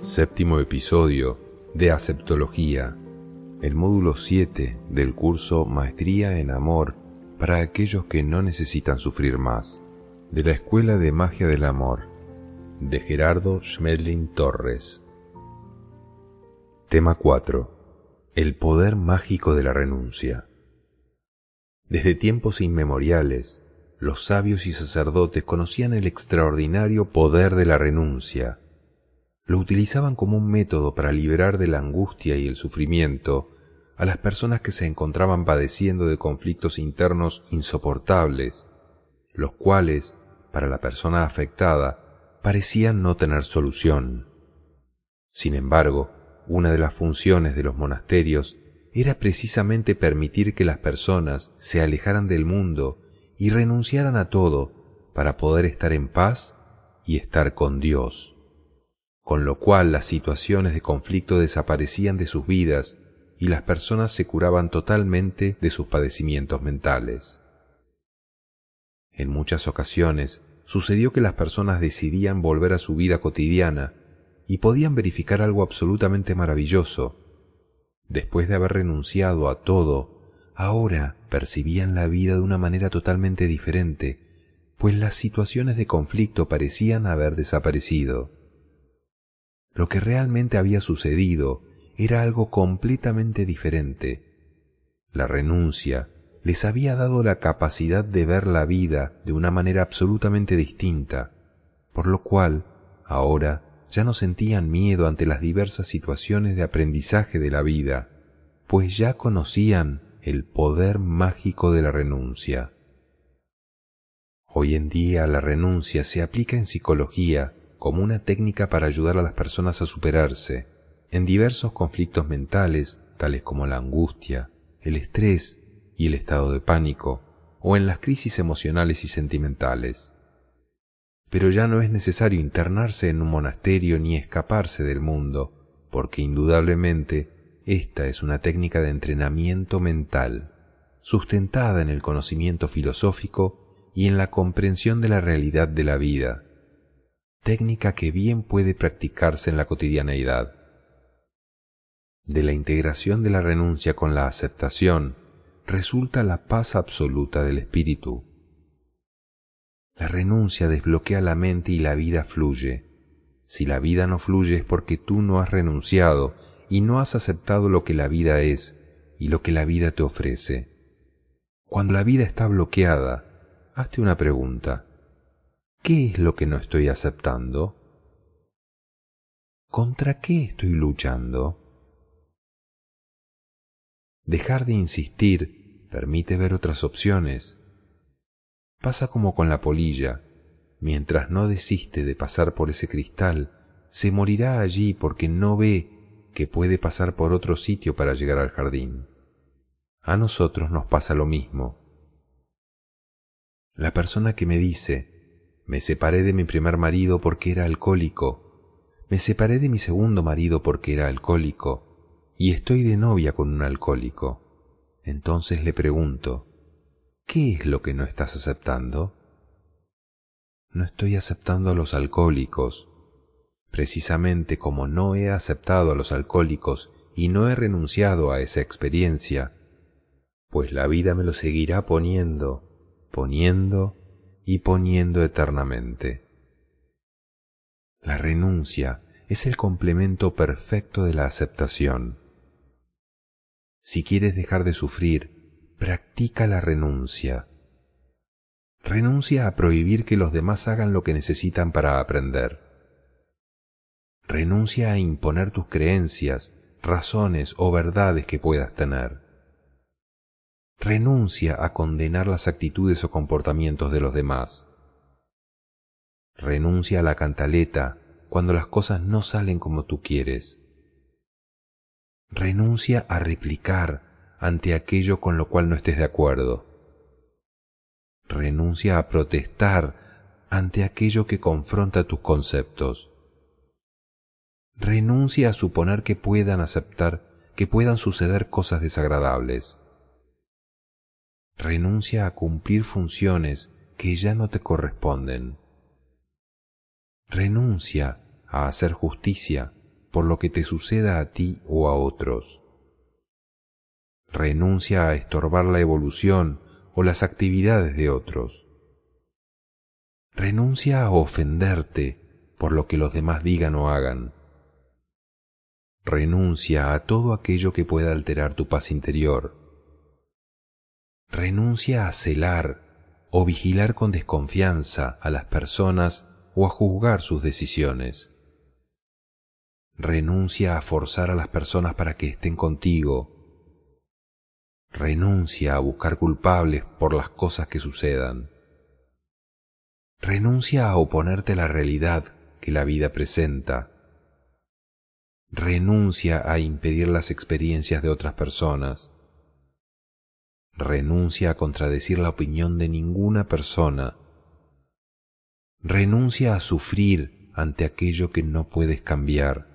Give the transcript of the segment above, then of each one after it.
Séptimo episodio de Aceptología, el módulo 7 del curso Maestría en Amor para aquellos que no necesitan sufrir más, de la Escuela de Magia del Amor, de Gerardo Schmedlin Torres. Tema 4. El poder mágico de la renuncia. Desde tiempos inmemoriales, los sabios y sacerdotes conocían el extraordinario poder de la renuncia. Lo utilizaban como un método para liberar de la angustia y el sufrimiento a las personas que se encontraban padeciendo de conflictos internos insoportables, los cuales, para la persona afectada, parecían no tener solución. Sin embargo, una de las funciones de los monasterios era precisamente permitir que las personas se alejaran del mundo y renunciaran a todo para poder estar en paz y estar con Dios, con lo cual las situaciones de conflicto desaparecían de sus vidas y las personas se curaban totalmente de sus padecimientos mentales. En muchas ocasiones sucedió que las personas decidían volver a su vida cotidiana y podían verificar algo absolutamente maravilloso. Después de haber renunciado a todo, ahora percibían la vida de una manera totalmente diferente, pues las situaciones de conflicto parecían haber desaparecido. Lo que realmente había sucedido era algo completamente diferente. La renuncia les había dado la capacidad de ver la vida de una manera absolutamente distinta, por lo cual ahora ya no sentían miedo ante las diversas situaciones de aprendizaje de la vida, pues ya conocían el poder mágico de la renuncia. Hoy en día la renuncia se aplica en psicología como una técnica para ayudar a las personas a superarse, en diversos conflictos mentales, tales como la angustia, el estrés y el estado de pánico, o en las crisis emocionales y sentimentales. Pero ya no es necesario internarse en un monasterio ni escaparse del mundo, porque indudablemente esta es una técnica de entrenamiento mental, sustentada en el conocimiento filosófico y en la comprensión de la realidad de la vida, técnica que bien puede practicarse en la cotidianeidad de la integración de la renuncia con la aceptación resulta la paz absoluta del espíritu. La renuncia desbloquea la mente y la vida fluye. Si la vida no fluye es porque tú no has renunciado y no has aceptado lo que la vida es y lo que la vida te ofrece. Cuando la vida está bloqueada, hazte una pregunta. ¿Qué es lo que no estoy aceptando? ¿Contra qué estoy luchando? Dejar de insistir permite ver otras opciones. Pasa como con la polilla, mientras no desiste de pasar por ese cristal, se morirá allí porque no ve que puede pasar por otro sitio para llegar al jardín. A nosotros nos pasa lo mismo. La persona que me dice, me separé de mi primer marido porque era alcohólico, me separé de mi segundo marido porque era alcohólico, y estoy de novia con un alcohólico. Entonces le pregunto, ¿qué es lo que no estás aceptando? No estoy aceptando a los alcohólicos. Precisamente como no he aceptado a los alcohólicos y no he renunciado a esa experiencia, pues la vida me lo seguirá poniendo, poniendo y poniendo eternamente. La renuncia es el complemento perfecto de la aceptación. Si quieres dejar de sufrir, practica la renuncia. Renuncia a prohibir que los demás hagan lo que necesitan para aprender. Renuncia a imponer tus creencias, razones o verdades que puedas tener. Renuncia a condenar las actitudes o comportamientos de los demás. Renuncia a la cantaleta cuando las cosas no salen como tú quieres. Renuncia a replicar ante aquello con lo cual no estés de acuerdo. Renuncia a protestar ante aquello que confronta tus conceptos. Renuncia a suponer que puedan aceptar que puedan suceder cosas desagradables. Renuncia a cumplir funciones que ya no te corresponden. Renuncia a hacer justicia por lo que te suceda a ti o a otros. Renuncia a estorbar la evolución o las actividades de otros. Renuncia a ofenderte por lo que los demás digan o hagan. Renuncia a todo aquello que pueda alterar tu paz interior. Renuncia a celar o vigilar con desconfianza a las personas o a juzgar sus decisiones. Renuncia a forzar a las personas para que estén contigo. Renuncia a buscar culpables por las cosas que sucedan. Renuncia a oponerte a la realidad que la vida presenta. Renuncia a impedir las experiencias de otras personas. Renuncia a contradecir la opinión de ninguna persona Renuncia a sufrir ante aquello que no puedes cambiar.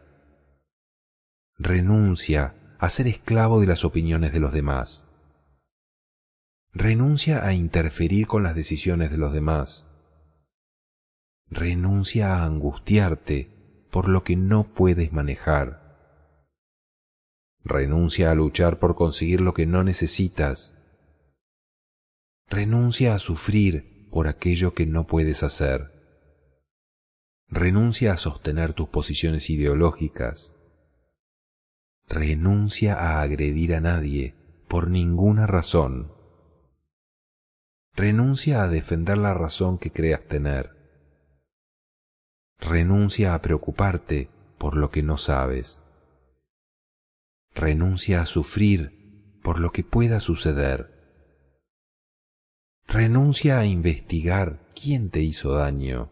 Renuncia a ser esclavo de las opiniones de los demás. Renuncia a interferir con las decisiones de los demás. Renuncia a angustiarte por lo que no puedes manejar. Renuncia a luchar por conseguir lo que no necesitas. Renuncia a sufrir por aquello que no puedes hacer. Renuncia a sostener tus posiciones ideológicas. Renuncia a agredir a nadie por ninguna razón. Renuncia a defender la razón que creas tener. Renuncia a preocuparte por lo que no sabes. Renuncia a sufrir por lo que pueda suceder. Renuncia a investigar quién te hizo daño.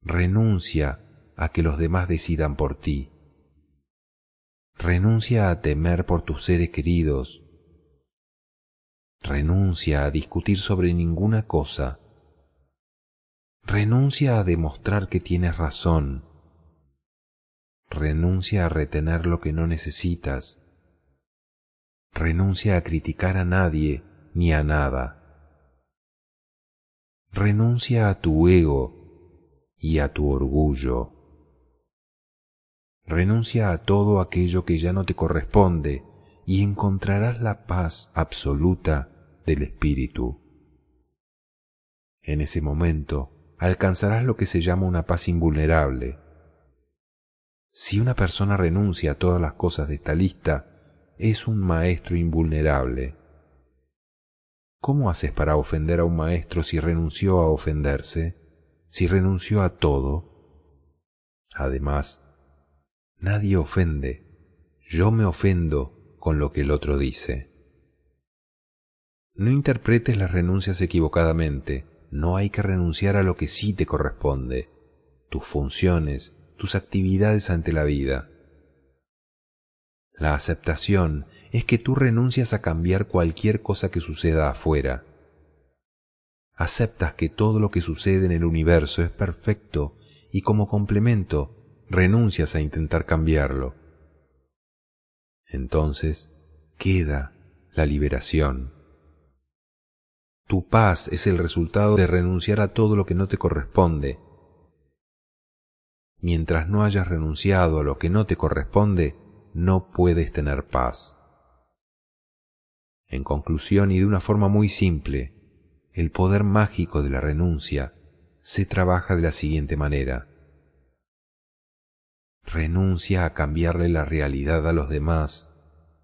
Renuncia a que los demás decidan por ti. Renuncia a temer por tus seres queridos. Renuncia a discutir sobre ninguna cosa. Renuncia a demostrar que tienes razón. Renuncia a retener lo que no necesitas. Renuncia a criticar a nadie ni a nada. Renuncia a tu ego y a tu orgullo. Renuncia a todo aquello que ya no te corresponde y encontrarás la paz absoluta del espíritu. En ese momento alcanzarás lo que se llama una paz invulnerable. Si una persona renuncia a todas las cosas de esta lista, es un maestro invulnerable. ¿Cómo haces para ofender a un maestro si renunció a ofenderse? si renunció a todo? Además, nadie ofende, yo me ofendo con lo que el otro dice. No interpretes las renuncias equivocadamente, no hay que renunciar a lo que sí te corresponde, tus funciones, tus actividades ante la vida. La aceptación es que tú renuncias a cambiar cualquier cosa que suceda afuera, aceptas que todo lo que sucede en el universo es perfecto y como complemento renuncias a intentar cambiarlo. Entonces queda la liberación. Tu paz es el resultado de renunciar a todo lo que no te corresponde. Mientras no hayas renunciado a lo que no te corresponde, no puedes tener paz. En conclusión y de una forma muy simple, el poder mágico de la renuncia se trabaja de la siguiente manera. Renuncia a cambiarle la realidad a los demás,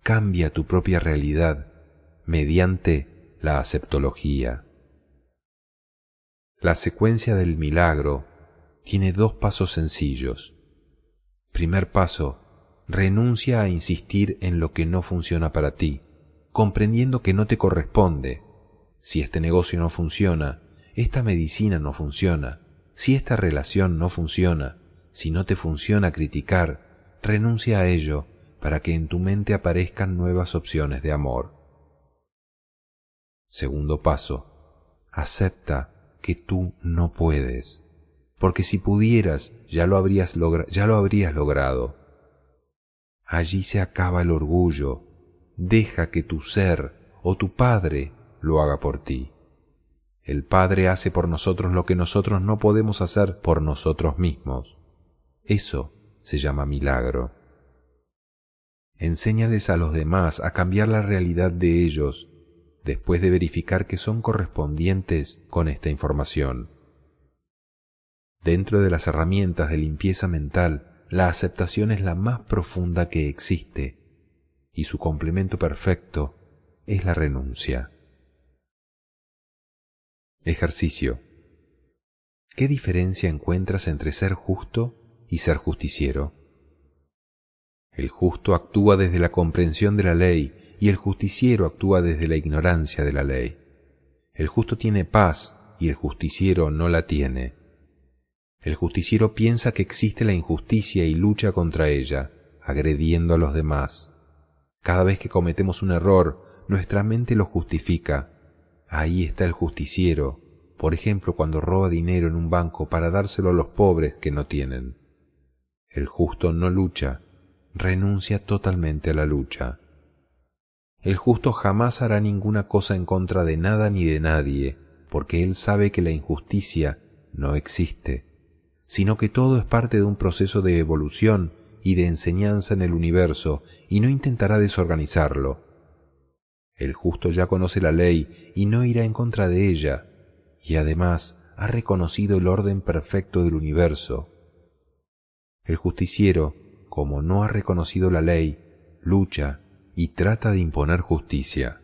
cambia tu propia realidad mediante la aceptología. La secuencia del milagro tiene dos pasos sencillos. Primer paso, renuncia a insistir en lo que no funciona para ti, comprendiendo que no te corresponde si este negocio no funciona, esta medicina no funciona, si esta relación no funciona, si no te funciona criticar, renuncia a ello para que en tu mente aparezcan nuevas opciones de amor. Segundo paso, acepta que tú no puedes, porque si pudieras ya lo habrías, ya lo habrías logrado. Allí se acaba el orgullo, deja que tu ser o tu Padre lo haga por ti. El Padre hace por nosotros lo que nosotros no podemos hacer por nosotros mismos. Eso se llama milagro. Enséñales a los demás a cambiar la realidad de ellos después de verificar que son correspondientes con esta información. Dentro de las herramientas de limpieza mental, la aceptación es la más profunda que existe y su complemento perfecto es la renuncia. Ejercicio. ¿Qué diferencia encuentras entre ser justo y ser justiciero? El justo actúa desde la comprensión de la ley y el justiciero actúa desde la ignorancia de la ley. El justo tiene paz y el justiciero no la tiene. El justiciero piensa que existe la injusticia y lucha contra ella, agrediendo a los demás. Cada vez que cometemos un error, nuestra mente lo justifica. Ahí está el justiciero, por ejemplo cuando roba dinero en un banco para dárselo a los pobres que no tienen. El justo no lucha, renuncia totalmente a la lucha. El justo jamás hará ninguna cosa en contra de nada ni de nadie, porque él sabe que la injusticia no existe, sino que todo es parte de un proceso de evolución y de enseñanza en el universo, y no intentará desorganizarlo. El justo ya conoce la ley y no irá en contra de ella, y además ha reconocido el orden perfecto del universo. El justiciero como no ha reconocido la ley, lucha y trata de imponer justicia.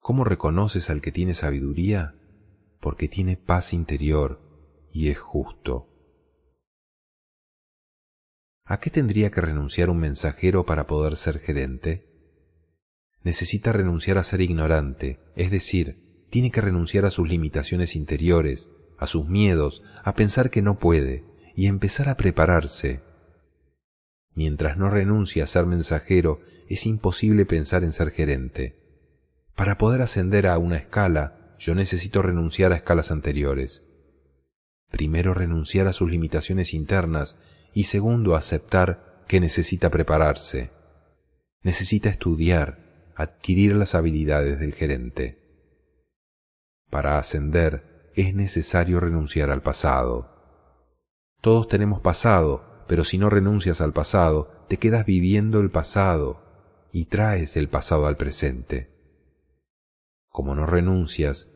¿Cómo reconoces al que tiene sabiduría? Porque tiene paz interior y es justo. ¿A qué tendría que renunciar un mensajero para poder ser gerente? Necesita renunciar a ser ignorante, es decir, tiene que renunciar a sus limitaciones interiores, a sus miedos, a pensar que no puede, y empezar a prepararse, Mientras no renuncie a ser mensajero, es imposible pensar en ser gerente. Para poder ascender a una escala, yo necesito renunciar a escalas anteriores. Primero renunciar a sus limitaciones internas y segundo aceptar que necesita prepararse. Necesita estudiar, adquirir las habilidades del gerente. Para ascender es necesario renunciar al pasado. Todos tenemos pasado, pero si no renuncias al pasado, te quedas viviendo el pasado y traes el pasado al presente. Como no renuncias,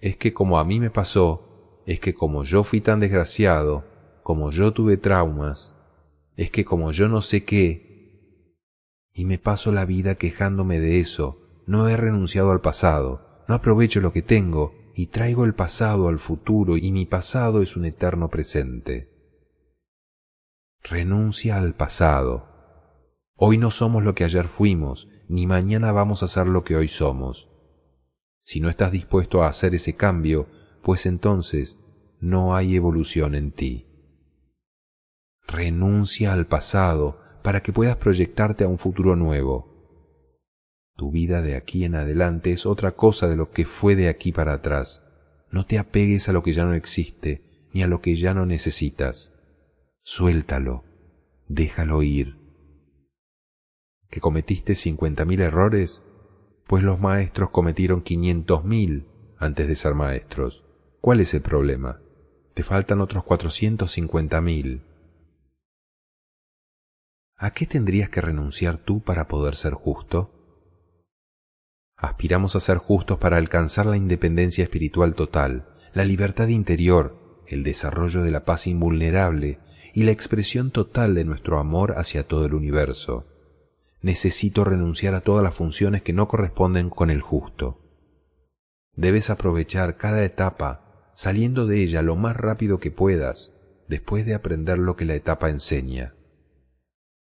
es que como a mí me pasó, es que como yo fui tan desgraciado, como yo tuve traumas, es que como yo no sé qué, y me paso la vida quejándome de eso, no he renunciado al pasado, no aprovecho lo que tengo, y traigo el pasado al futuro, y mi pasado es un eterno presente. Renuncia al pasado. Hoy no somos lo que ayer fuimos, ni mañana vamos a ser lo que hoy somos. Si no estás dispuesto a hacer ese cambio, pues entonces no hay evolución en ti. Renuncia al pasado para que puedas proyectarte a un futuro nuevo. Tu vida de aquí en adelante es otra cosa de lo que fue de aquí para atrás. No te apegues a lo que ya no existe, ni a lo que ya no necesitas suéltalo, déjalo ir. ¿Que cometiste cincuenta mil errores? Pues los maestros cometieron quinientos mil antes de ser maestros. ¿Cuál es el problema? Te faltan otros cuatrocientos cincuenta mil. ¿A qué tendrías que renunciar tú para poder ser justo? Aspiramos a ser justos para alcanzar la independencia espiritual total, la libertad interior, el desarrollo de la paz invulnerable y la expresión total de nuestro amor hacia todo el universo. Necesito renunciar a todas las funciones que no corresponden con el justo. Debes aprovechar cada etapa, saliendo de ella lo más rápido que puedas, después de aprender lo que la etapa enseña.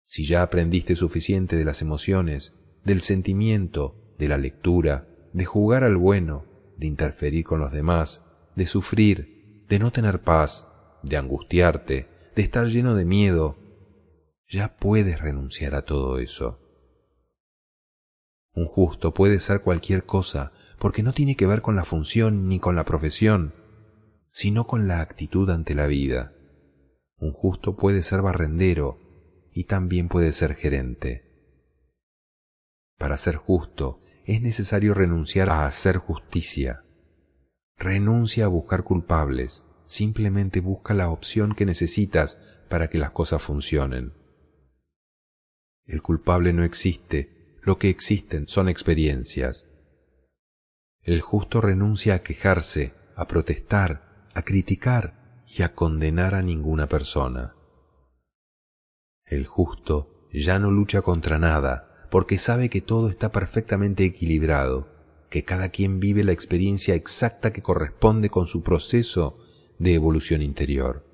Si ya aprendiste suficiente de las emociones, del sentimiento, de la lectura, de jugar al bueno, de interferir con los demás, de sufrir, de no tener paz, de angustiarte, de estar lleno de miedo, ya puedes renunciar a todo eso. Un justo puede ser cualquier cosa, porque no tiene que ver con la función ni con la profesión, sino con la actitud ante la vida. Un justo puede ser barrendero y también puede ser gerente. Para ser justo es necesario renunciar a hacer justicia. Renuncia a buscar culpables, simplemente busca la opción que necesitas para que las cosas funcionen. El culpable no existe, lo que existen son experiencias. El justo renuncia a quejarse, a protestar, a criticar y a condenar a ninguna persona. El justo ya no lucha contra nada, porque sabe que todo está perfectamente equilibrado, que cada quien vive la experiencia exacta que corresponde con su proceso de evolución interior,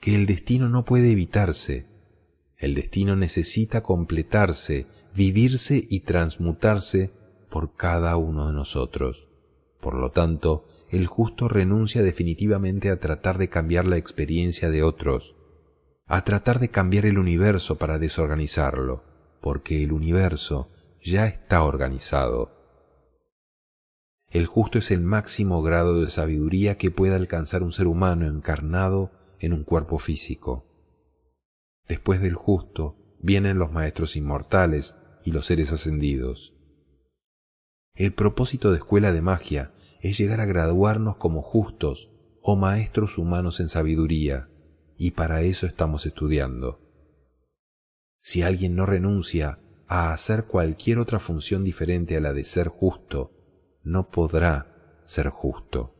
que el destino no puede evitarse, el destino necesita completarse, vivirse y transmutarse por cada uno de nosotros. Por lo tanto, el justo renuncia definitivamente a tratar de cambiar la experiencia de otros, a tratar de cambiar el universo para desorganizarlo, porque el universo ya está organizado. El justo es el máximo grado de sabiduría que pueda alcanzar un ser humano encarnado en un cuerpo físico. Después del justo vienen los maestros inmortales y los seres ascendidos. El propósito de escuela de magia es llegar a graduarnos como justos o maestros humanos en sabiduría, y para eso estamos estudiando. Si alguien no renuncia a hacer cualquier otra función diferente a la de ser justo, no podrá ser justo.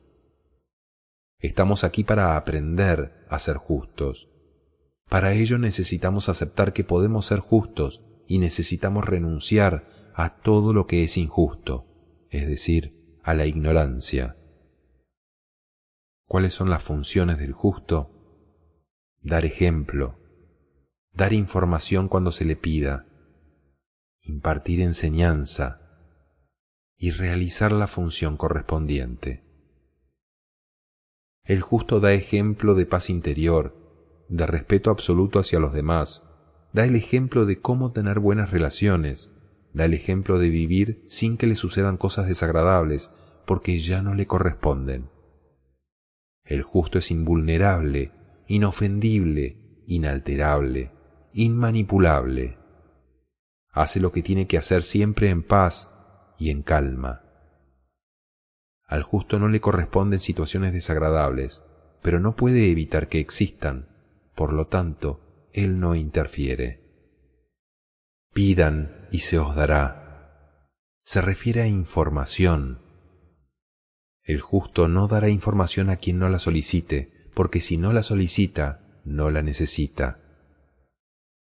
Estamos aquí para aprender a ser justos. Para ello necesitamos aceptar que podemos ser justos y necesitamos renunciar a todo lo que es injusto, es decir, a la ignorancia. ¿Cuáles son las funciones del justo? Dar ejemplo, dar información cuando se le pida, impartir enseñanza y realizar la función correspondiente. El justo da ejemplo de paz interior, de respeto absoluto hacia los demás, da el ejemplo de cómo tener buenas relaciones, da el ejemplo de vivir sin que le sucedan cosas desagradables, porque ya no le corresponden. El justo es invulnerable, inofendible, inalterable, inmanipulable. Hace lo que tiene que hacer siempre en paz y en calma. Al justo no le corresponden situaciones desagradables, pero no puede evitar que existan, por lo tanto, él no interfiere. Pidan y se os dará. Se refiere a información. El justo no dará información a quien no la solicite, porque si no la solicita, no la necesita.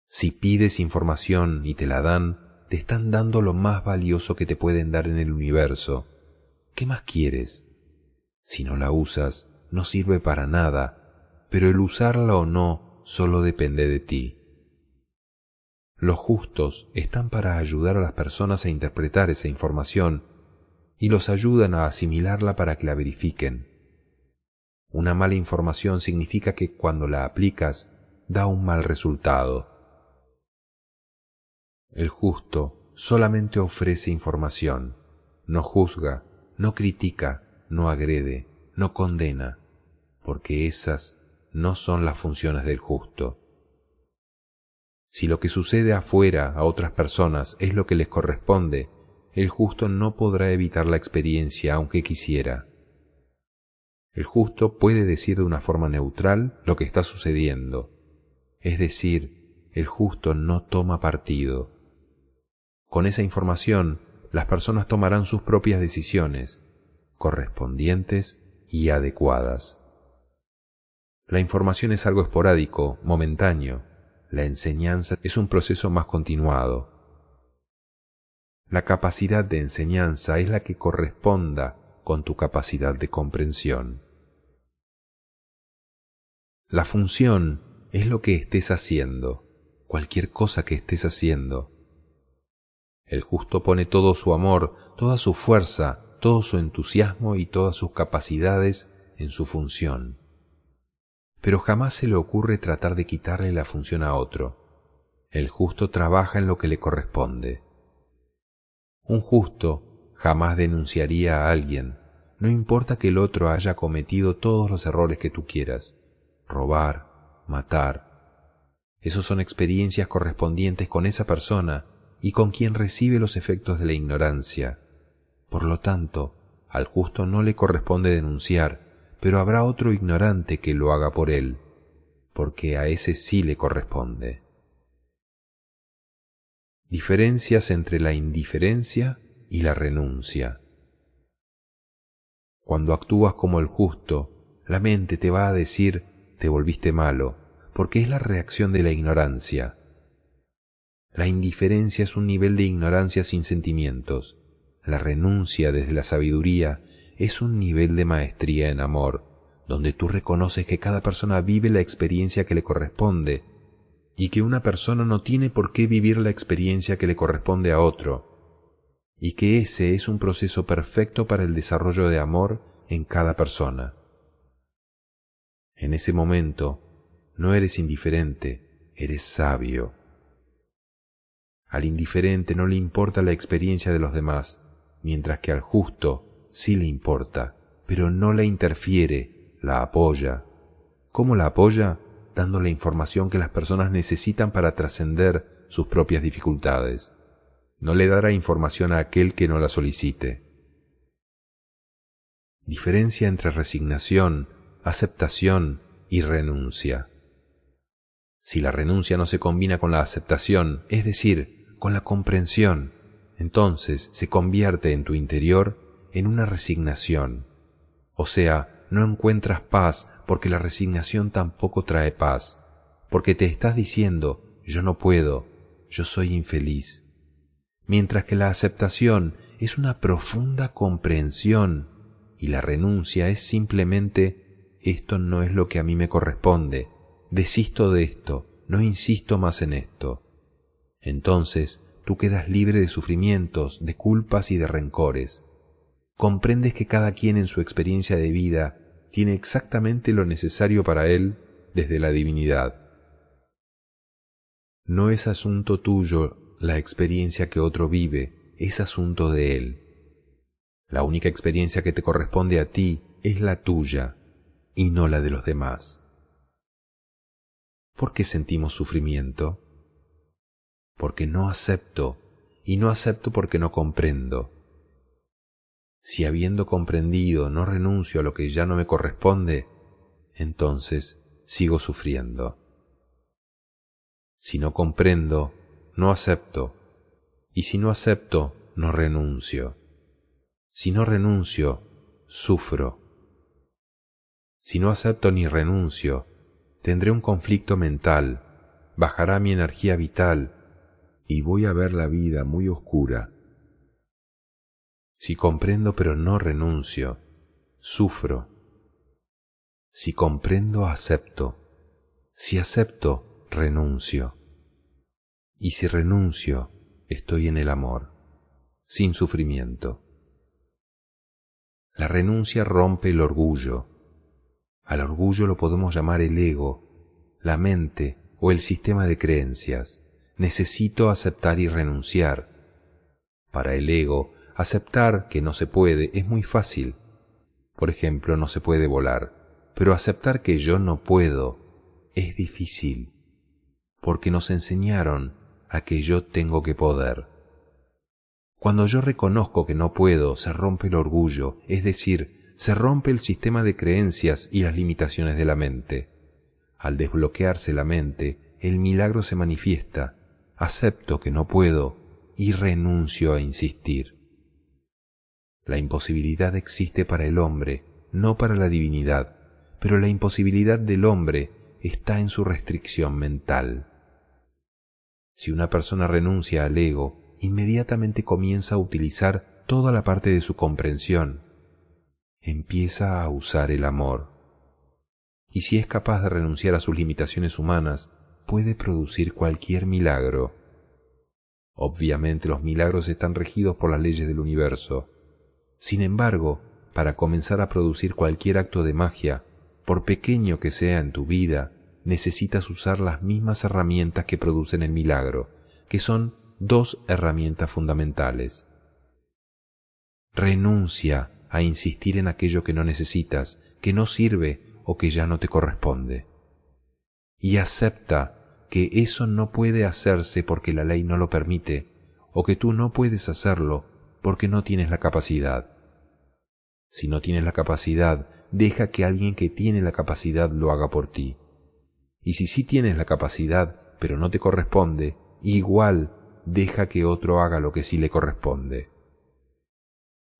Si pides información y te la dan, te están dando lo más valioso que te pueden dar en el universo. ¿Qué más quieres? Si no la usas, no sirve para nada, pero el usarla o no solo depende de ti. Los justos están para ayudar a las personas a interpretar esa información y los ayudan a asimilarla para que la verifiquen. Una mala información significa que cuando la aplicas da un mal resultado. El justo solamente ofrece información, no juzga, no critica, no agrede, no condena, porque esas no son las funciones del justo. Si lo que sucede afuera a otras personas es lo que les corresponde, el justo no podrá evitar la experiencia aunque quisiera. El justo puede decir de una forma neutral lo que está sucediendo, es decir, el justo no toma partido. Con esa información, las personas tomarán sus propias decisiones, correspondientes y adecuadas. La información es algo esporádico, momentáneo, la enseñanza es un proceso más continuado. La capacidad de enseñanza es la que corresponda con tu capacidad de comprensión. La función es lo que estés haciendo, cualquier cosa que estés haciendo. El justo pone todo su amor, toda su fuerza, todo su entusiasmo y todas sus capacidades en su función pero jamás se le ocurre tratar de quitarle la función a otro. El justo trabaja en lo que le corresponde. Un justo jamás denunciaría a alguien, no importa que el otro haya cometido todos los errores que tú quieras, robar, matar. Esos son experiencias correspondientes con esa persona y con quien recibe los efectos de la ignorancia. Por lo tanto, al justo no le corresponde denunciar, pero habrá otro ignorante que lo haga por él, porque a ese sí le corresponde. Diferencias entre la indiferencia y la renuncia. Cuando actúas como el justo, la mente te va a decir te volviste malo, porque es la reacción de la ignorancia. La indiferencia es un nivel de ignorancia sin sentimientos. La renuncia desde la sabiduría es un nivel de maestría en amor, donde tú reconoces que cada persona vive la experiencia que le corresponde y que una persona no tiene por qué vivir la experiencia que le corresponde a otro, y que ese es un proceso perfecto para el desarrollo de amor en cada persona. En ese momento, no eres indiferente, eres sabio. Al indiferente no le importa la experiencia de los demás, mientras que al justo sí le importa, pero no la interfiere, la apoya. ¿Cómo la apoya? Dando la información que las personas necesitan para trascender sus propias dificultades. No le dará información a aquel que no la solicite. Diferencia entre resignación, aceptación y renuncia. Si la renuncia no se combina con la aceptación, es decir, con la comprensión, entonces se convierte en tu interior en una resignación. O sea, no encuentras paz porque la resignación tampoco trae paz, porque te estás diciendo yo no puedo, yo soy infeliz. Mientras que la aceptación es una profunda comprensión y la renuncia es simplemente esto no es lo que a mí me corresponde, desisto de esto, no insisto más en esto. Entonces tú quedas libre de sufrimientos, de culpas y de rencores. Comprendes que cada quien en su experiencia de vida tiene exactamente lo necesario para él desde la divinidad. No es asunto tuyo la experiencia que otro vive, es asunto de él. La única experiencia que te corresponde a ti es la tuya y no la de los demás. ¿Por qué sentimos sufrimiento? Porque no acepto y no acepto porque no comprendo. Si habiendo comprendido no renuncio a lo que ya no me corresponde, entonces sigo sufriendo. Si no comprendo, no acepto, y si no acepto, no renuncio. Si no renuncio, sufro. Si no acepto ni renuncio, tendré un conflicto mental, bajará mi energía vital y voy a ver la vida muy oscura. Si comprendo pero no renuncio, sufro. Si comprendo, acepto. Si acepto, renuncio. Y si renuncio, estoy en el amor, sin sufrimiento. La renuncia rompe el orgullo. Al orgullo lo podemos llamar el ego, la mente o el sistema de creencias. Necesito aceptar y renunciar. Para el ego, aceptar que no se puede es muy fácil. Por ejemplo, no se puede volar, pero aceptar que yo no puedo es difícil, porque nos enseñaron a que yo tengo que poder. Cuando yo reconozco que no puedo, se rompe el orgullo, es decir, se rompe el sistema de creencias y las limitaciones de la mente. Al desbloquearse la mente, el milagro se manifiesta, acepto que no puedo y renuncio a insistir. La imposibilidad existe para el hombre, no para la divinidad, pero la imposibilidad del hombre está en su restricción mental. Si una persona renuncia al ego, inmediatamente comienza a utilizar toda la parte de su comprensión. Empieza a usar el amor. Y si es capaz de renunciar a sus limitaciones humanas, puede producir cualquier milagro. Obviamente los milagros están regidos por las leyes del universo. Sin embargo, para comenzar a producir cualquier acto de magia, por pequeño que sea en tu vida, necesitas usar las mismas herramientas que producen el milagro, que son dos herramientas fundamentales. Renuncia a insistir en aquello que no necesitas, que no sirve o que ya no te corresponde. Y acepta que eso no puede hacerse porque la ley no lo permite, o que tú no puedes hacerlo porque no tienes la capacidad. Si no tienes la capacidad, deja que alguien que tiene la capacidad lo haga por ti. Y si sí tienes la capacidad, pero no te corresponde, igual deja que otro haga lo que sí le corresponde.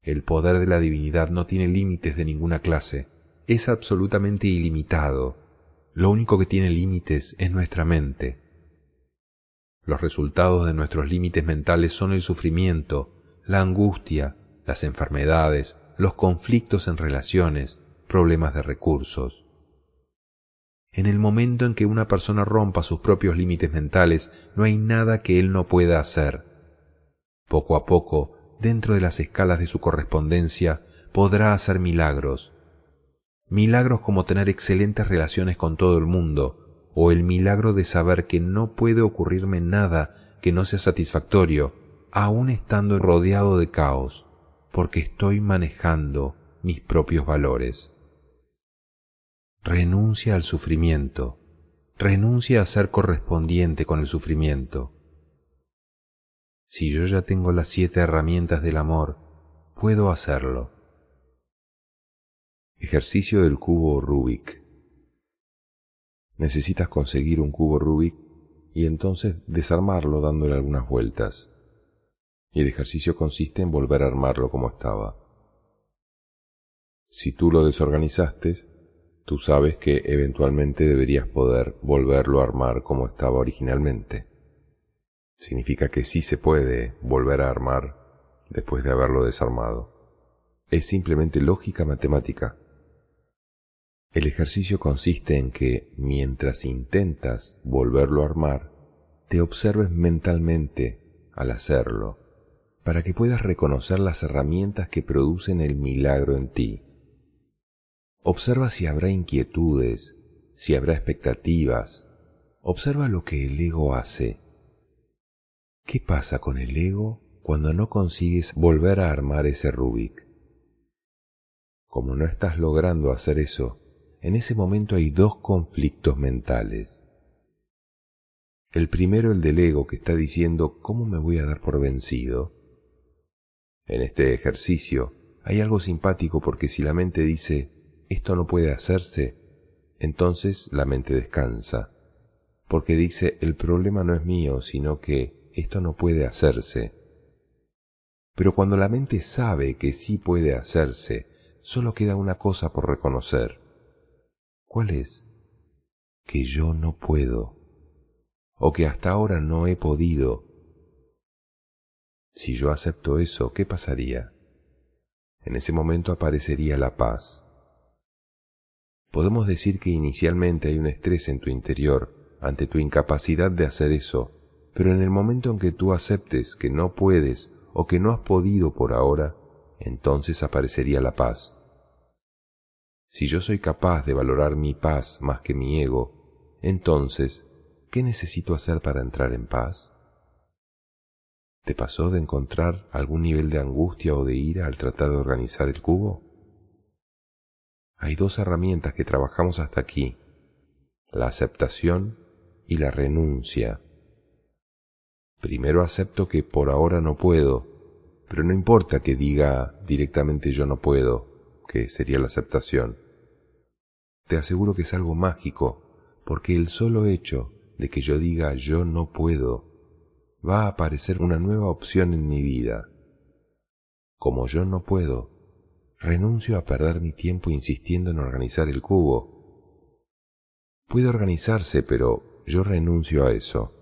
El poder de la divinidad no tiene límites de ninguna clase, es absolutamente ilimitado. Lo único que tiene límites es nuestra mente. Los resultados de nuestros límites mentales son el sufrimiento, la angustia, las enfermedades, los conflictos en relaciones, problemas de recursos. En el momento en que una persona rompa sus propios límites mentales, no hay nada que él no pueda hacer. Poco a poco, dentro de las escalas de su correspondencia, podrá hacer milagros. Milagros como tener excelentes relaciones con todo el mundo, o el milagro de saber que no puede ocurrirme nada que no sea satisfactorio, aun estando rodeado de caos, porque estoy manejando mis propios valores. Renuncia al sufrimiento, renuncia a ser correspondiente con el sufrimiento. Si yo ya tengo las siete herramientas del amor, puedo hacerlo. Ejercicio del cubo Rubik. Necesitas conseguir un cubo Rubik y entonces desarmarlo dándole algunas vueltas. Y el ejercicio consiste en volver a armarlo como estaba. Si tú lo desorganizaste, tú sabes que eventualmente deberías poder volverlo a armar como estaba originalmente. Significa que sí se puede volver a armar después de haberlo desarmado. Es simplemente lógica matemática. El ejercicio consiste en que, mientras intentas volverlo a armar, te observes mentalmente al hacerlo, para que puedas reconocer las herramientas que producen el milagro en ti Observa si habrá inquietudes, si habrá expectativas. Observa lo que el ego hace. ¿Qué pasa con el ego cuando no consigues volver a armar ese Rubik? Como no estás logrando hacer eso, en ese momento hay dos conflictos mentales. El primero el del ego que está diciendo ¿cómo me voy a dar por vencido? En este ejercicio hay algo simpático porque si la mente dice esto no puede hacerse, entonces la mente descansa, porque dice el problema no es mío, sino que esto no puede hacerse. Pero cuando la mente sabe que sí puede hacerse, solo queda una cosa por reconocer. ¿Cuál es? Que yo no puedo, o que hasta ahora no he podido. Si yo acepto eso, ¿qué pasaría? En ese momento aparecería la paz. Podemos decir que inicialmente hay un estrés en tu interior ante tu incapacidad de hacer eso, pero en el momento en que tú aceptes que no puedes o que no has podido por ahora, entonces aparecería la paz. Si yo soy capaz de valorar mi paz más que mi ego, entonces, ¿qué necesito hacer para entrar en paz? ¿Te pasó de encontrar algún nivel de angustia o de ira al tratar de organizar el cubo? hay dos herramientas que trabajamos hasta aquí, la aceptación y la renuncia. Primero acepto que por ahora no puedo, pero no importa que diga directamente yo no puedo, que sería la aceptación. Te aseguro que es algo mágico, porque el solo hecho de que yo diga yo no puedo, va a aparecer una nueva opción en mi vida. Como yo no puedo, renuncio a perder mi tiempo insistiendo en organizar el cubo. Puede organizarse, pero yo renuncio a eso.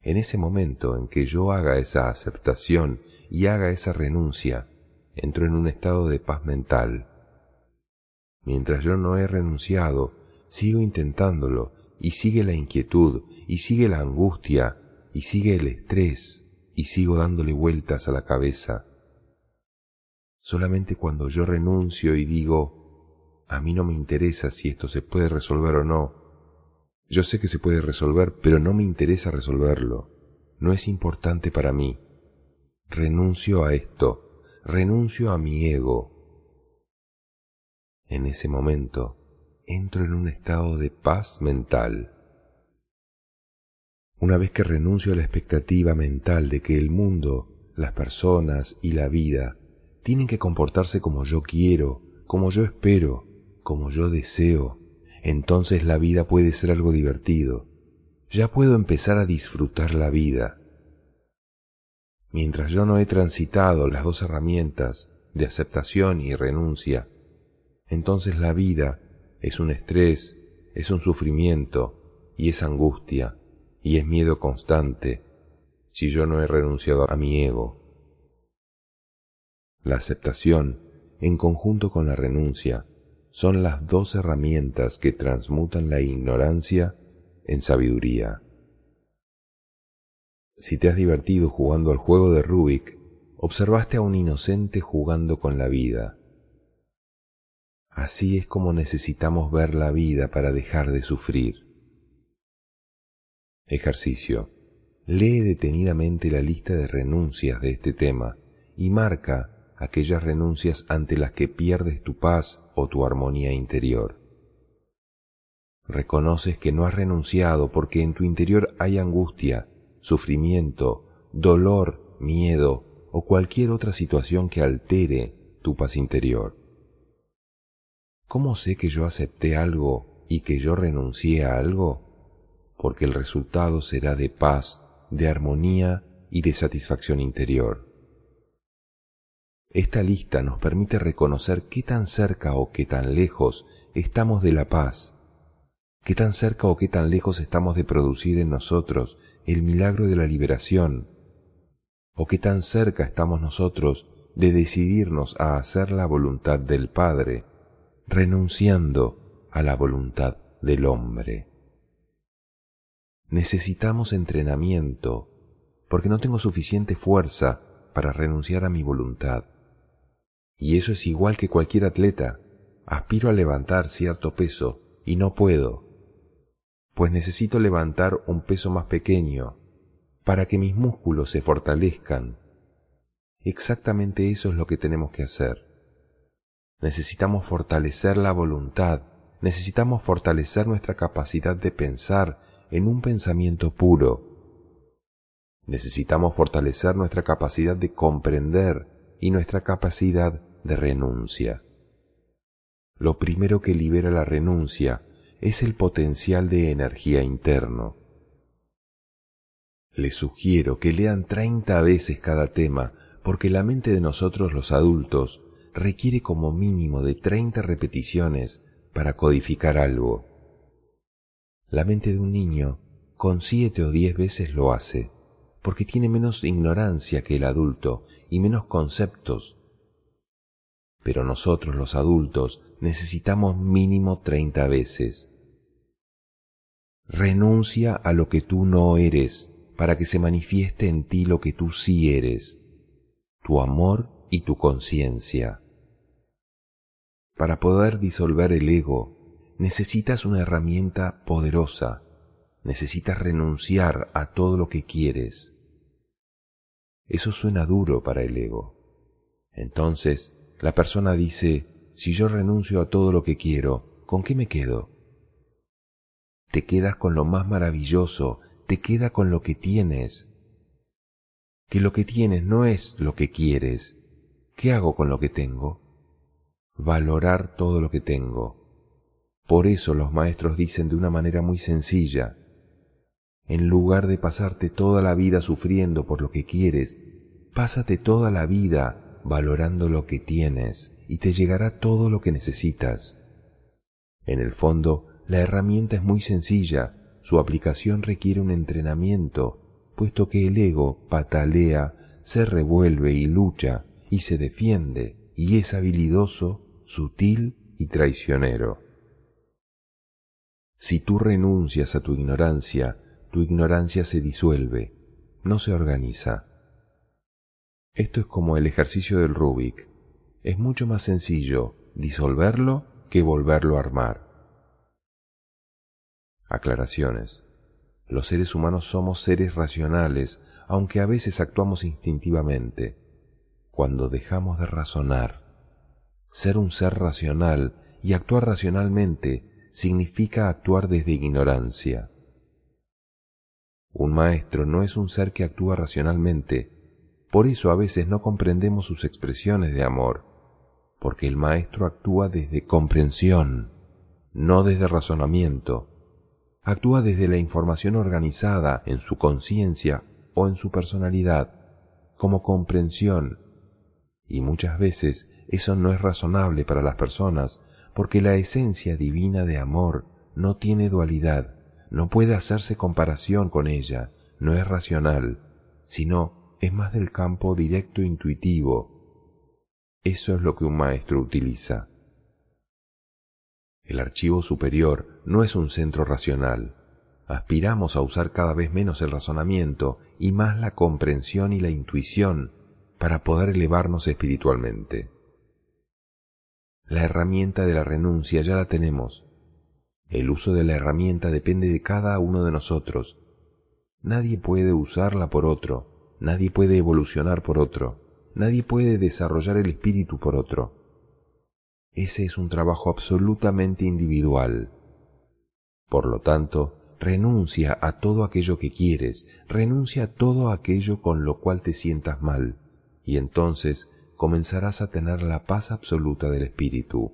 En ese momento en que yo haga esa aceptación y haga esa renuncia, entro en un estado de paz mental. Mientras yo no he renunciado, sigo intentándolo, y sigue la inquietud, y sigue la angustia, y sigue el estrés, y sigo dándole vueltas a la cabeza Solamente cuando yo renuncio y digo, a mí no me interesa si esto se puede resolver o no. Yo sé que se puede resolver, pero no me interesa resolverlo. No es importante para mí. Renuncio a esto, renuncio a mi ego. En ese momento entro en un estado de paz mental. Una vez que renuncio a la expectativa mental de que el mundo, las personas y la vida tienen que comportarse como yo quiero, como yo espero, como yo deseo, entonces la vida puede ser algo divertido. Ya puedo empezar a disfrutar la vida. Mientras yo no he transitado las dos herramientas de aceptación y renuncia, entonces la vida es un estrés, es un sufrimiento y es angustia y es miedo constante si yo no he renunciado a mi ego. La aceptación, en conjunto con la renuncia, son las dos herramientas que transmutan la ignorancia en sabiduría. Si te has divertido jugando al juego de Rubik, observaste a un inocente jugando con la vida. Así es como necesitamos ver la vida para dejar de sufrir. Ejercicio. Lee detenidamente la lista de renuncias de este tema y marca aquellas renuncias ante las que pierdes tu paz o tu armonía interior. Reconoces que no has renunciado porque en tu interior hay angustia, sufrimiento, dolor, miedo o cualquier otra situación que altere tu paz interior. ¿Cómo sé que yo acepté algo y que yo renuncié a algo? Porque el resultado será de paz, de armonía y de satisfacción interior. Esta lista nos permite reconocer qué tan cerca o qué tan lejos estamos de la paz, qué tan cerca o qué tan lejos estamos de producir en nosotros el milagro de la liberación, o qué tan cerca estamos nosotros de decidirnos a hacer la voluntad del Padre, renunciando a la voluntad del hombre. Necesitamos entrenamiento, porque no tengo suficiente fuerza para renunciar a mi voluntad. Y eso es igual que cualquier atleta. Aspiro a levantar cierto peso y no puedo, pues necesito levantar un peso más pequeño para que mis músculos se fortalezcan. Exactamente eso es lo que tenemos que hacer. Necesitamos fortalecer la voluntad, necesitamos fortalecer nuestra capacidad de pensar en un pensamiento puro. Necesitamos fortalecer nuestra capacidad de comprender y nuestra capacidad de renuncia. Lo primero que libera la renuncia es el potencial de energía interno. Les sugiero que lean 30 veces cada tema porque la mente de nosotros los adultos requiere como mínimo de 30 repeticiones para codificar algo. La mente de un niño con siete o diez veces lo hace porque tiene menos ignorancia que el adulto y menos conceptos. Pero nosotros los adultos necesitamos mínimo treinta veces. Renuncia a lo que tú no eres para que se manifieste en ti lo que tú sí eres, tu amor y tu conciencia. Para poder disolver el ego, necesitas una herramienta poderosa, necesitas renunciar a todo lo que quieres, eso suena duro para el ego. Entonces, la persona dice, si yo renuncio a todo lo que quiero, ¿con qué me quedo? Te quedas con lo más maravilloso, te queda con lo que tienes. Que lo que tienes no es lo que quieres. ¿Qué hago con lo que tengo? Valorar todo lo que tengo. Por eso los maestros dicen de una manera muy sencilla, en lugar de pasarte toda la vida sufriendo por lo que quieres, pásate toda la vida valorando lo que tienes y te llegará todo lo que necesitas. En el fondo, la herramienta es muy sencilla, su aplicación requiere un entrenamiento, puesto que el ego patalea, se revuelve y lucha, y se defiende, y es habilidoso, sutil y traicionero. Si tú renuncias a tu ignorancia, tu ignorancia se disuelve, no se organiza. Esto es como el ejercicio del Rubik. Es mucho más sencillo disolverlo que volverlo a armar. Aclaraciones. Los seres humanos somos seres racionales, aunque a veces actuamos instintivamente. Cuando dejamos de razonar, ser un ser racional y actuar racionalmente significa actuar desde ignorancia. Un maestro no es un ser que actúa racionalmente, por eso a veces no comprendemos sus expresiones de amor, porque el maestro actúa desde comprensión, no desde razonamiento. Actúa desde la información organizada en su conciencia o en su personalidad, como comprensión. Y muchas veces eso no es razonable para las personas, porque la esencia divina de amor no tiene dualidad, no puede hacerse comparación con ella, no es racional, sino es más del campo directo intuitivo. Eso es lo que un maestro utiliza. El archivo superior no es un centro racional. Aspiramos a usar cada vez menos el razonamiento y más la comprensión y la intuición para poder elevarnos espiritualmente. La herramienta de la renuncia ya la tenemos, el uso de la herramienta depende de cada uno de nosotros. Nadie puede usarla por otro, nadie puede evolucionar por otro, nadie puede desarrollar el espíritu por otro. Ese es un trabajo absolutamente individual. Por lo tanto, renuncia a todo aquello que quieres, renuncia a todo aquello con lo cual te sientas mal, y entonces comenzarás a tener la paz absoluta del espíritu.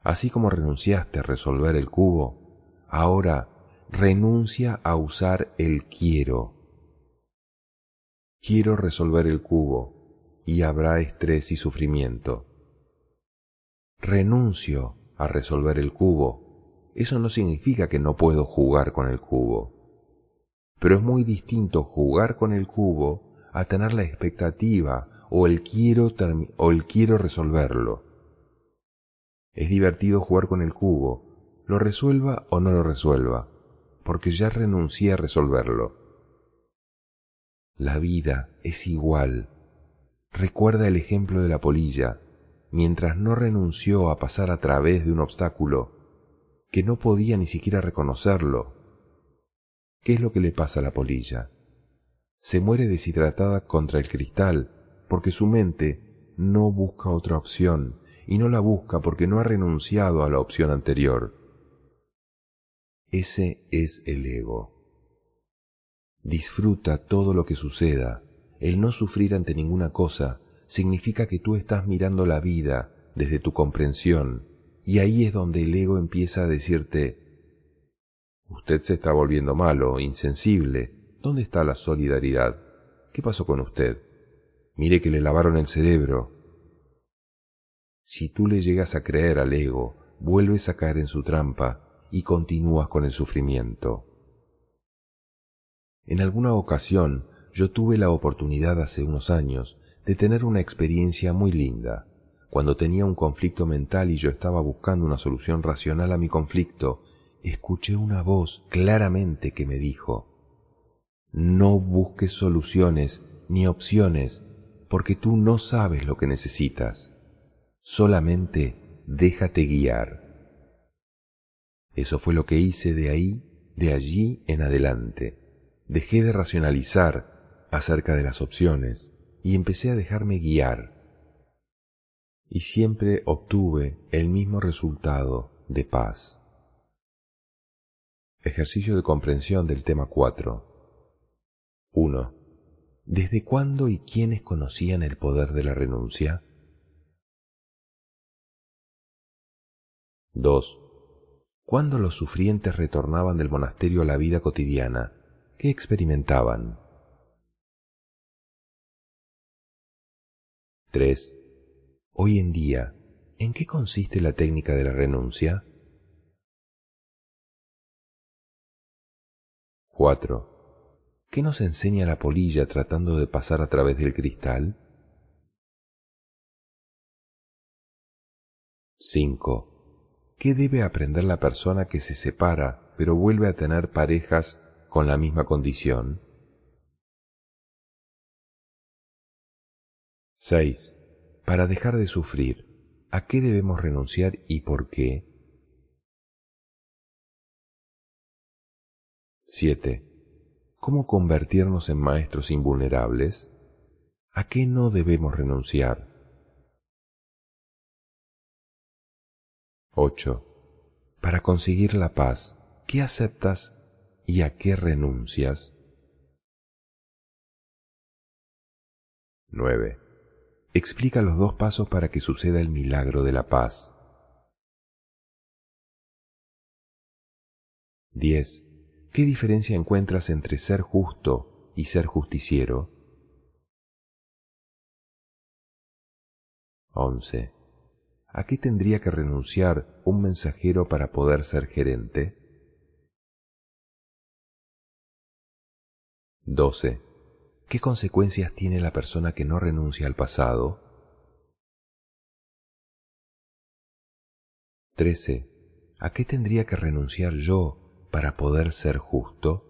Así como renunciaste a resolver el cubo, ahora renuncia a usar el quiero. Quiero resolver el cubo y habrá estrés y sufrimiento. Renuncio a resolver el cubo. Eso no significa que no puedo jugar con el cubo. Pero es muy distinto jugar con el cubo a tener la expectativa o el quiero, o el quiero resolverlo. Es divertido jugar con el cubo, lo resuelva o no lo resuelva, porque ya renuncié a resolverlo. La vida es igual. Recuerda el ejemplo de la polilla, mientras no renunció a pasar a través de un obstáculo, que no podía ni siquiera reconocerlo. ¿Qué es lo que le pasa a la polilla? Se muere deshidratada contra el cristal, porque su mente no busca otra opción y no la busca porque no ha renunciado a la opción anterior. Ese es el ego. Disfruta todo lo que suceda. El no sufrir ante ninguna cosa significa que tú estás mirando la vida desde tu comprensión y ahí es donde el ego empieza a decirte, usted se está volviendo malo, insensible, ¿dónde está la solidaridad? ¿Qué pasó con usted? Mire que le lavaron el cerebro, si tú le llegas a creer al ego, vuelves a caer en su trampa y continúas con el sufrimiento. En alguna ocasión yo tuve la oportunidad hace unos años de tener una experiencia muy linda. Cuando tenía un conflicto mental y yo estaba buscando una solución racional a mi conflicto, escuché una voz claramente que me dijo, no busques soluciones ni opciones porque tú no sabes lo que necesitas solamente déjate guiar. Eso fue lo que hice de ahí, de allí en adelante. Dejé de racionalizar acerca de las opciones y empecé a dejarme guiar. Y siempre obtuve el mismo resultado de paz. Ejercicio de comprensión del tema 4. 1. ¿Desde cuándo y quiénes conocían el poder de la renuncia? 2. Cuando los sufrientes retornaban del monasterio a la vida cotidiana, ¿qué experimentaban? 3. Hoy en día, ¿en qué consiste la técnica de la renuncia? 4. ¿Qué nos enseña la polilla tratando de pasar a través del cristal? 5. ¿Qué debe aprender la persona que se separa pero vuelve a tener parejas con la misma condición? 6. Para dejar de sufrir, ¿a qué debemos renunciar y por qué? 7. ¿Cómo convertirnos en maestros invulnerables? ¿A qué no debemos renunciar? 8. Para conseguir la paz, ¿qué aceptas y a qué renuncias? 9. Explica los dos pasos para que suceda el milagro de la paz. 10. ¿Qué diferencia encuentras entre ser justo y ser justiciero? 11. ¿A qué tendría que renunciar un mensajero para poder ser gerente? 12. ¿Qué consecuencias tiene la persona que no renuncia al pasado? 13. ¿A qué tendría que renunciar yo para poder ser justo?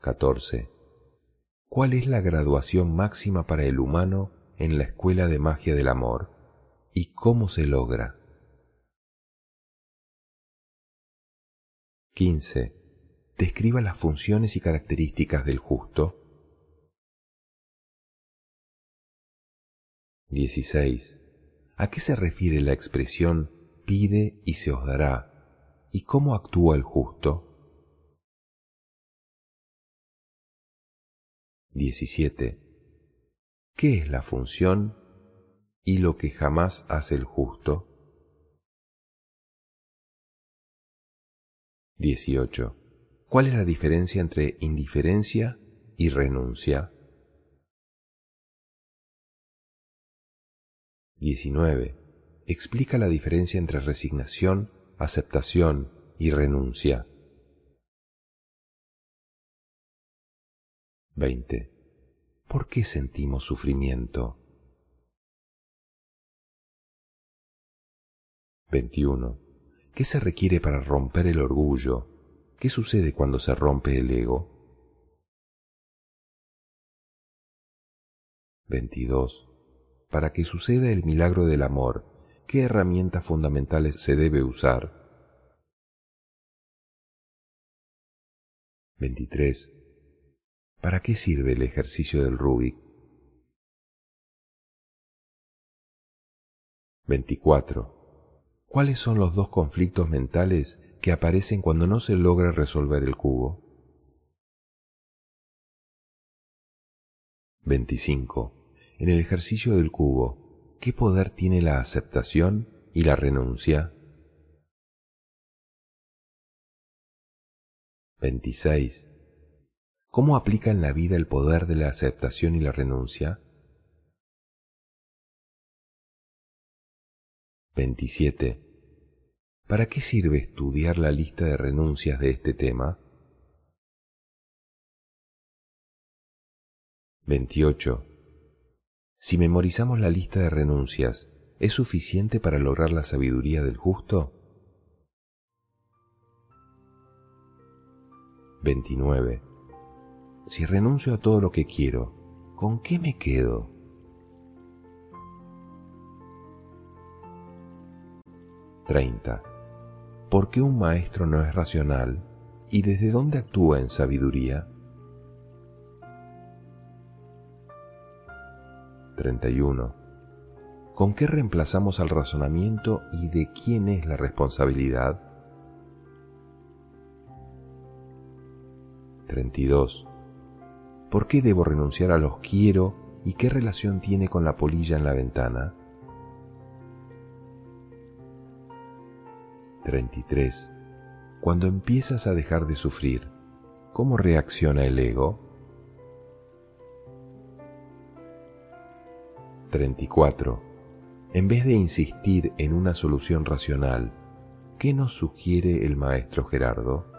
14. ¿Cuál es la graduación máxima para el humano en la escuela de magia del amor y cómo se logra? 15 describa las funciones y características del justo. 16. ¿A qué se refiere la expresión pide y se os dará? ¿Y cómo actúa el justo? 17. ¿Qué es la función y lo que jamás hace el justo? 18. ¿Cuál es la diferencia entre indiferencia y renuncia? 19. Explica la diferencia entre resignación, aceptación y renuncia. 20. ¿Por qué sentimos sufrimiento? 21. ¿Qué se requiere para romper el orgullo, ¿Qué sucede cuando se rompe el ego? 22. Para que suceda el milagro del amor, ¿qué herramientas fundamentales se debe usar? 23. ¿Para qué sirve el ejercicio del Rubik? 24. ¿Cuáles son los dos conflictos mentales que aparecen cuando no se logra resolver el cubo. 25. En el ejercicio del cubo, ¿qué poder tiene la aceptación y la renuncia? 26. ¿Cómo aplica en la vida el poder de la aceptación y la renuncia? 27. ¿Para qué sirve estudiar la lista de renuncias de este tema? 28. Si memorizamos la lista de renuncias, ¿es suficiente para lograr la sabiduría del justo? 29. Si renuncio a todo lo que quiero, ¿con qué me quedo? 30. ¿Por qué un maestro no es racional y desde dónde actúa en sabiduría? 31. ¿Con qué reemplazamos al razonamiento y de quién es la responsabilidad? 32. ¿Por qué debo renunciar a los quiero y qué relación tiene con la polilla en la ventana? 33. Cuando empiezas a dejar de sufrir, ¿cómo reacciona el ego? 34. En vez de insistir en una solución racional, ¿qué nos sugiere el maestro Gerardo?